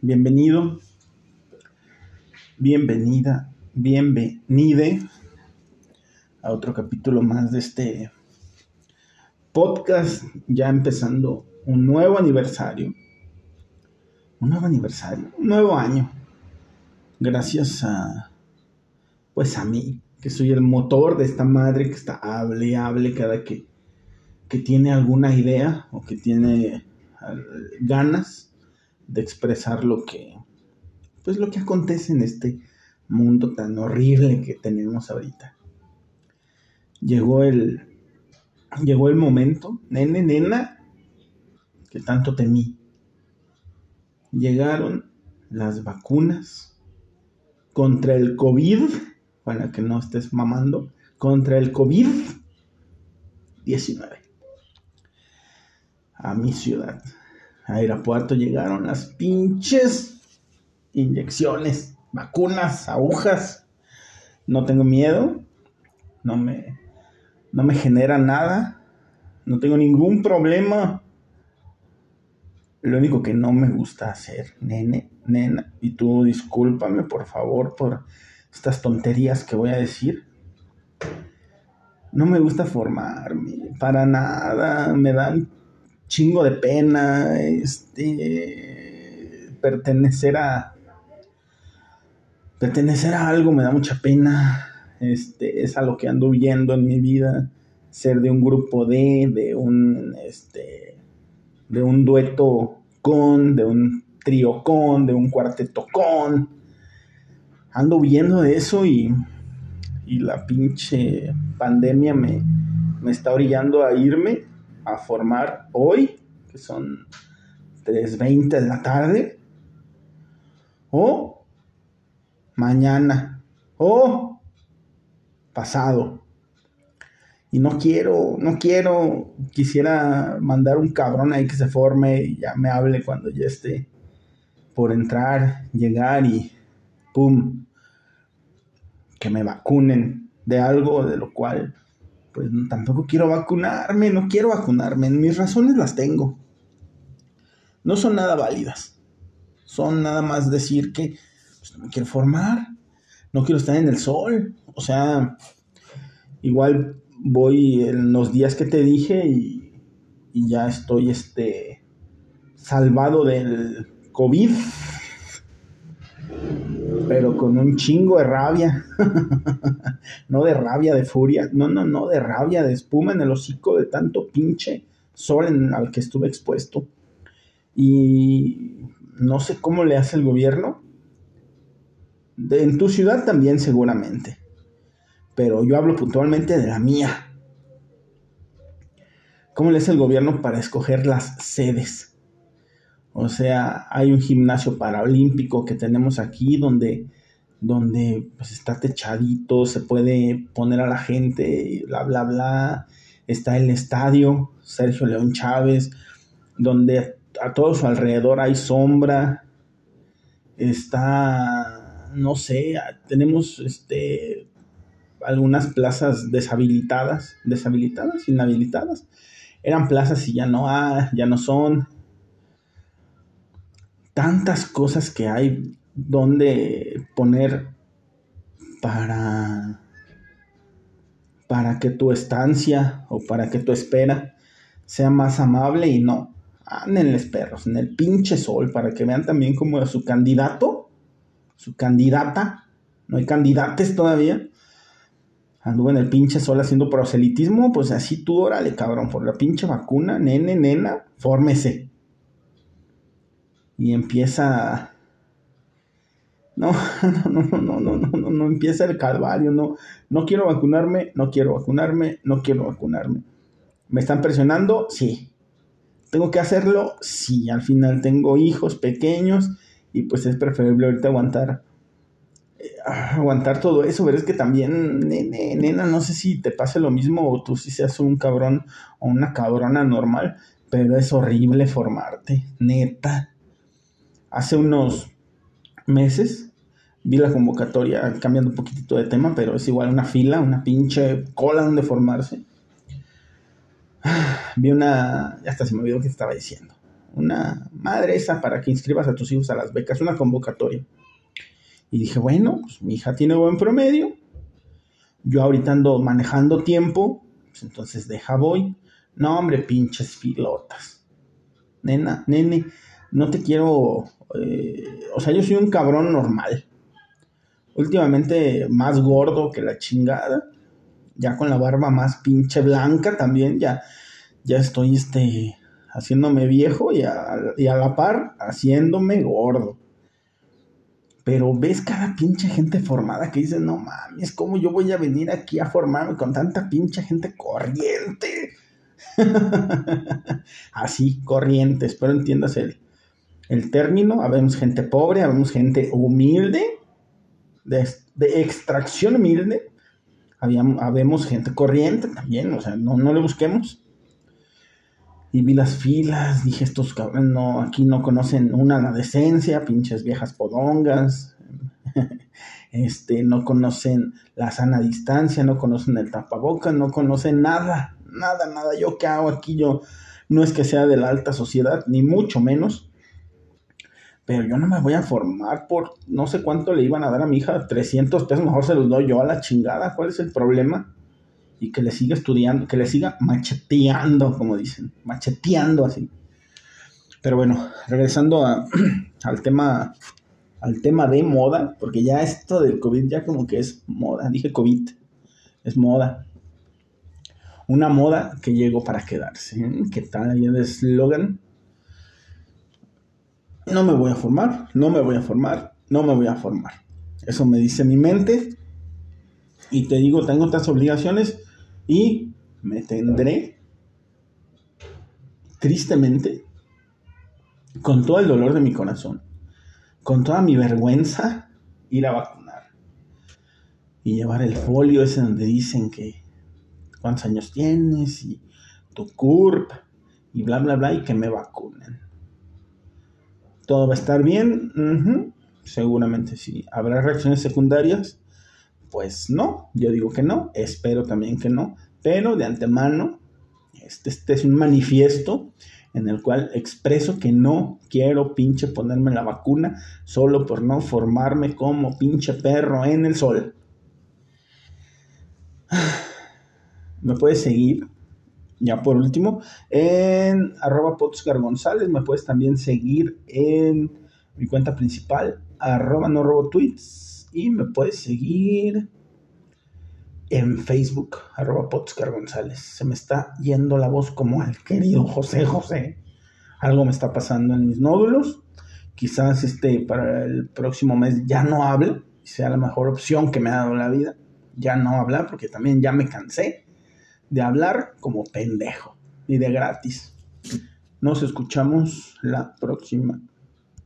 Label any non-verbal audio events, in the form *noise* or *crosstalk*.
bienvenido, bienvenida, bienvenide a otro capítulo más de este podcast, ya empezando un nuevo aniversario, un nuevo aniversario, un nuevo año, gracias a, pues a mí, que soy el motor de esta madre que está hable hable cada que, que tiene alguna idea o que tiene ganas de expresar lo que, pues lo que acontece en este mundo tan horrible que tenemos ahorita. Llegó el, llegó el momento, nene, nena, que tanto temí. Llegaron las vacunas contra el COVID para que no estés mamando, contra el COVID-19. A mi ciudad, a Irapuato llegaron las pinches inyecciones, vacunas, agujas. No tengo miedo, no me, no me genera nada, no tengo ningún problema. Lo único que no me gusta hacer, nene, nena, y tú discúlpame por favor por estas tonterías que voy a decir. No me gusta formarme, para nada, me dan chingo de pena, este, pertenecer a, pertenecer a algo me da mucha pena, este, es a lo que ando viendo en mi vida, ser de un grupo de, de un, este, de un dueto con, de un trío con, de un cuarteto con, ando viendo de eso y, y la pinche pandemia me, me está orillando a irme a formar hoy, que son 3.20 de la tarde, o mañana, o pasado. Y no quiero, no quiero, quisiera mandar un cabrón ahí que se forme y ya me hable cuando ya esté por entrar, llegar y ¡pum! Que me vacunen de algo de lo cual pues tampoco quiero vacunarme, no quiero vacunarme, mis razones las tengo. No son nada válidas. Son nada más decir que pues, no me quiero formar, no quiero estar en el sol. O sea, igual voy en los días que te dije y, y ya estoy este, salvado del COVID pero con un chingo de rabia. *laughs* no de rabia, de furia. No, no, no, de rabia, de espuma en el hocico de tanto pinche sol al que estuve expuesto. Y no sé cómo le hace el gobierno. en tu ciudad también seguramente. Pero yo hablo puntualmente de la mía. ¿Cómo le hace el gobierno para escoger las sedes? O sea, hay un gimnasio paralímpico que tenemos aquí donde, donde pues está techadito, se puede poner a la gente, bla, bla, bla. Está el estadio Sergio León Chávez, donde a todo su alrededor hay sombra. Está, no sé, tenemos este, algunas plazas deshabilitadas, deshabilitadas, inhabilitadas. Eran plazas y ya no, hay, ya no son tantas cosas que hay donde poner para para que tu estancia o para que tu espera sea más amable y no. Ándenles perros en el pinche sol para que vean también como su candidato su candidata. No hay candidates todavía. Anduvo en el pinche sol haciendo proselitismo pues así tú órale cabrón por la pinche vacuna nene nena fórmese y empieza... No, *laughs* no, no, no, no, no, no, no, empieza el calvario, no, no quiero vacunarme, no quiero vacunarme, no quiero vacunarme. ¿Me están presionando? Sí. ¿Tengo que hacerlo? Sí. Al final tengo hijos pequeños y pues es preferible ahorita aguantar. Eh, aguantar todo eso, pero es que también, nene, nena, no sé si te pase lo mismo o tú si seas un cabrón o una cabrona normal, pero es horrible formarte, neta hace unos meses vi la convocatoria, cambiando un poquitito de tema, pero es igual una fila, una pinche cola donde formarse. *sighs* Vi una, ya hasta se me olvidó que estaba diciendo. una madre esa para que inscribas a tus hijos a las becas, una convocatoria. Y dije, bueno, pues mi hija tiene buen promedio, yo ahorita ando manejando tiempo, pues entonces deja voy. No, hombre, pinches filotas. Nena, nene, no te quiero, eh, o sea, yo soy un cabrón normal. Últimamente más gordo que la chingada, ya con la barba más pinche blanca también, ya, ya estoy este, haciéndome viejo y a, y a la par haciéndome gordo. Pero ves cada pinche gente formada que dice, no mames, ¿cómo yo voy a venir aquí a formarme con tanta pinche gente corriente? *laughs* Así, corriente, espero entiendas el, el término. Habemos gente pobre, habemos gente humilde, de, extracción humilde. habemos gente corriente también, o sea, no, no le busquemos y vi las filas, dije, estos cabrones no, aquí no conocen una la decencia, pinches viejas podongas, *laughs* este, no conocen la sana distancia, no conocen el tapabocas, no conocen nada, nada, nada. Yo qué hago aquí, yo no es que sea de la alta sociedad, ni mucho menos, pero yo no me voy a formar por no sé cuánto le iban a dar a mi hija, 300 pesos, mejor se los doy yo a la chingada, ¿cuál es el problema? y que le siga estudiando, que le siga macheteando, como dicen, macheteando así. Pero bueno, regresando *clears throat* al tema al tema de moda, porque ya esto del COVID ya como que es moda, dije COVID, es moda. Una moda que llegó para quedarse. ¿eh? ¿Qué tal ahí el eslogan? No me voy a formar, no me voy a formar, no me voy a formar. Eso me dice mi mente. Y te digo, tengo otras obligaciones y me tendré, tristemente, con todo el dolor de mi corazón, con toda mi vergüenza, ir a vacunar. Y llevar el folio ese donde dicen que cuántos años tienes y tu CURP y bla, bla, bla, y que me vacunen. ¿Todo va a estar bien? Seguramente sí. ¿Habrá reacciones secundarias? Pues no, yo digo que no, espero también que no, pero de antemano, este, este es un manifiesto en el cual expreso que no quiero pinche ponerme la vacuna solo por no formarme como pinche perro en el sol. *sighs* Me puedes seguir, ya por último, en arroba González. Me puedes también seguir en mi cuenta principal, arroba no robo tweets y me puedes seguir en Facebook, arroba Potscar González. Se me está yendo la voz como al querido José José. Algo me está pasando en mis nódulos. Quizás este para el próximo mes ya no hable, sea la mejor opción que me ha dado la vida. Ya no hablar, porque también ya me cansé de hablar como pendejo y de gratis. Nos escuchamos la próxima